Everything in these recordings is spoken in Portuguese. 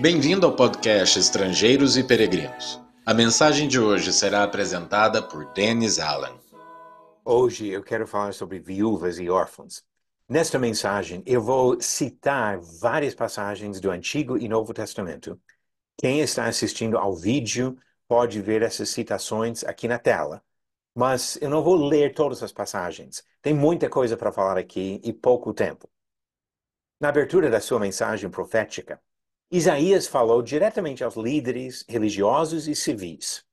Bem-vindo ao podcast Estrangeiros e Peregrinos. A mensagem de hoje será apresentada por Dennis Allen. Hoje eu quero falar sobre viúvas e órfãos. Nesta mensagem eu vou citar várias passagens do Antigo e Novo Testamento. Quem está assistindo ao vídeo pode ver essas citações aqui na tela. Mas eu não vou ler todas as passagens. Tem muita coisa para falar aqui e pouco tempo. Na abertura da sua mensagem profética, Isaías falou diretamente aos líderes religiosos e civis.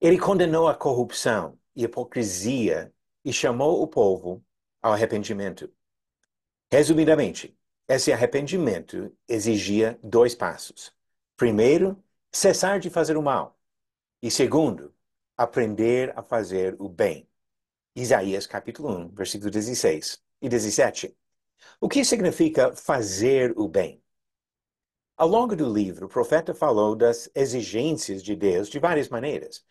Ele condenou a corrupção e hipocrisia e chamou o povo ao arrependimento. Resumidamente, esse arrependimento exigia dois passos. Primeiro, cessar de fazer o mal. E segundo, aprender a fazer o bem. Isaías capítulo 1, versículo 16 e 17. O que significa fazer o bem? Ao longo do livro, o profeta falou das exigências de Deus de várias maneiras.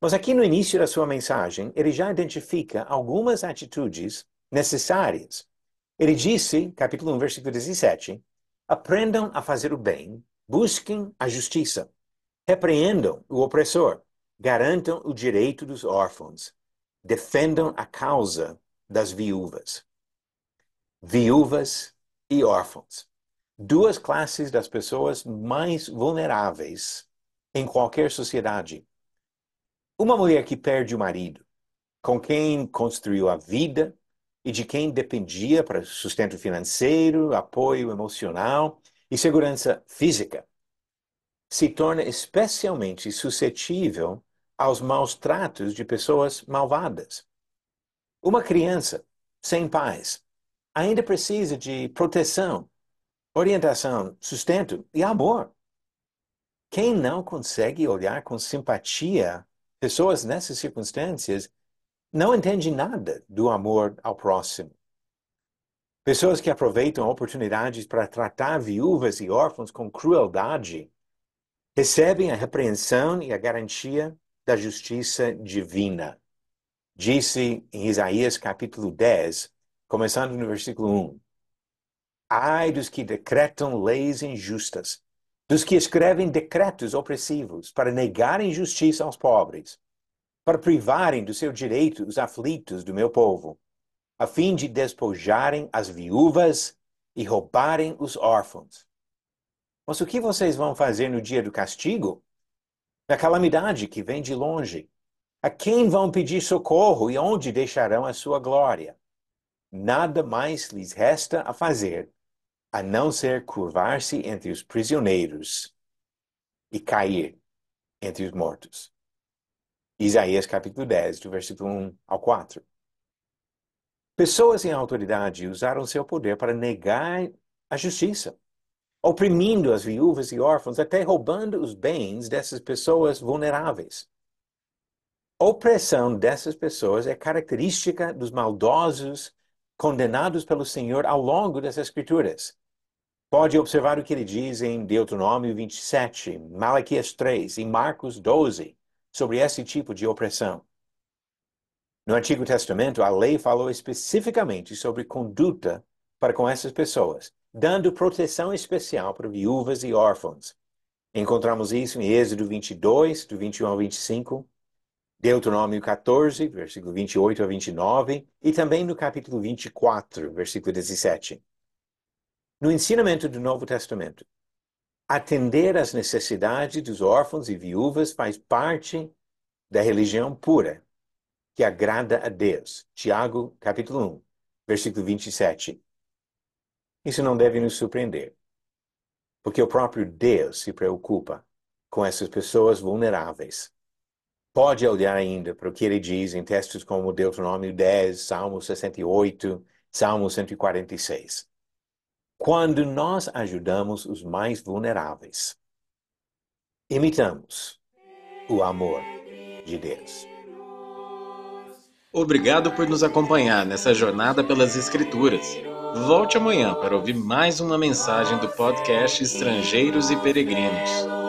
Mas aqui no início da sua mensagem, ele já identifica algumas atitudes necessárias. Ele disse, capítulo 1, versículo 17, aprendam a fazer o bem, busquem a justiça, repreendam o opressor, garantam o direito dos órfãos, defendam a causa das viúvas. Viúvas e órfãos duas classes das pessoas mais vulneráveis em qualquer sociedade. Uma mulher que perde o marido, com quem construiu a vida e de quem dependia para sustento financeiro, apoio emocional e segurança física, se torna especialmente suscetível aos maus tratos de pessoas malvadas. Uma criança sem pais ainda precisa de proteção orientação, sustento e amor. Quem não consegue olhar com simpatia pessoas nessas circunstâncias não entende nada do amor ao próximo. Pessoas que aproveitam oportunidades para tratar viúvas e órfãos com crueldade recebem a repreensão e a garantia da justiça divina. Disse em Isaías capítulo 10, começando no versículo 1. Ai dos que decretam leis injustas, dos que escrevem decretos opressivos para negarem justiça aos pobres, para privarem do seu direito os aflitos do meu povo, a fim de despojarem as viúvas e roubarem os órfãos. Mas o que vocês vão fazer no dia do castigo? Da calamidade que vem de longe? A quem vão pedir socorro e onde deixarão a sua glória? Nada mais lhes resta a fazer a não ser curvar-se entre os prisioneiros e cair entre os mortos. Isaías capítulo 10, do versículo 1 ao 4. Pessoas em autoridade usaram seu poder para negar a justiça, oprimindo as viúvas e órfãos, até roubando os bens dessas pessoas vulneráveis. A opressão dessas pessoas é característica dos maldosos condenados pelo Senhor ao longo das Escrituras. Pode observar o que ele diz em Deuteronômio 27, Malaquias 3 e Marcos 12 sobre esse tipo de opressão. No Antigo Testamento, a lei falou especificamente sobre conduta para com essas pessoas, dando proteção especial para viúvas e órfãos. Encontramos isso em Êxodo 22, do 21 ao 25, Deuteronômio 14, versículo 28 a 29, e também no capítulo 24, versículo 17. No ensinamento do Novo Testamento, atender às necessidades dos órfãos e viúvas faz parte da religião pura, que agrada a Deus. Tiago, capítulo 1, versículo 27. Isso não deve nos surpreender, porque o próprio Deus se preocupa com essas pessoas vulneráveis. Pode olhar ainda para o que ele diz em textos como Deuteronômio 10, Salmo 68, Salmo 146 quando nós ajudamos os mais vulneráveis. Imitamos o amor de Deus. Obrigado por nos acompanhar nessa jornada pelas Escrituras. Volte amanhã para ouvir mais uma mensagem do podcast Estrangeiros e Peregrinos.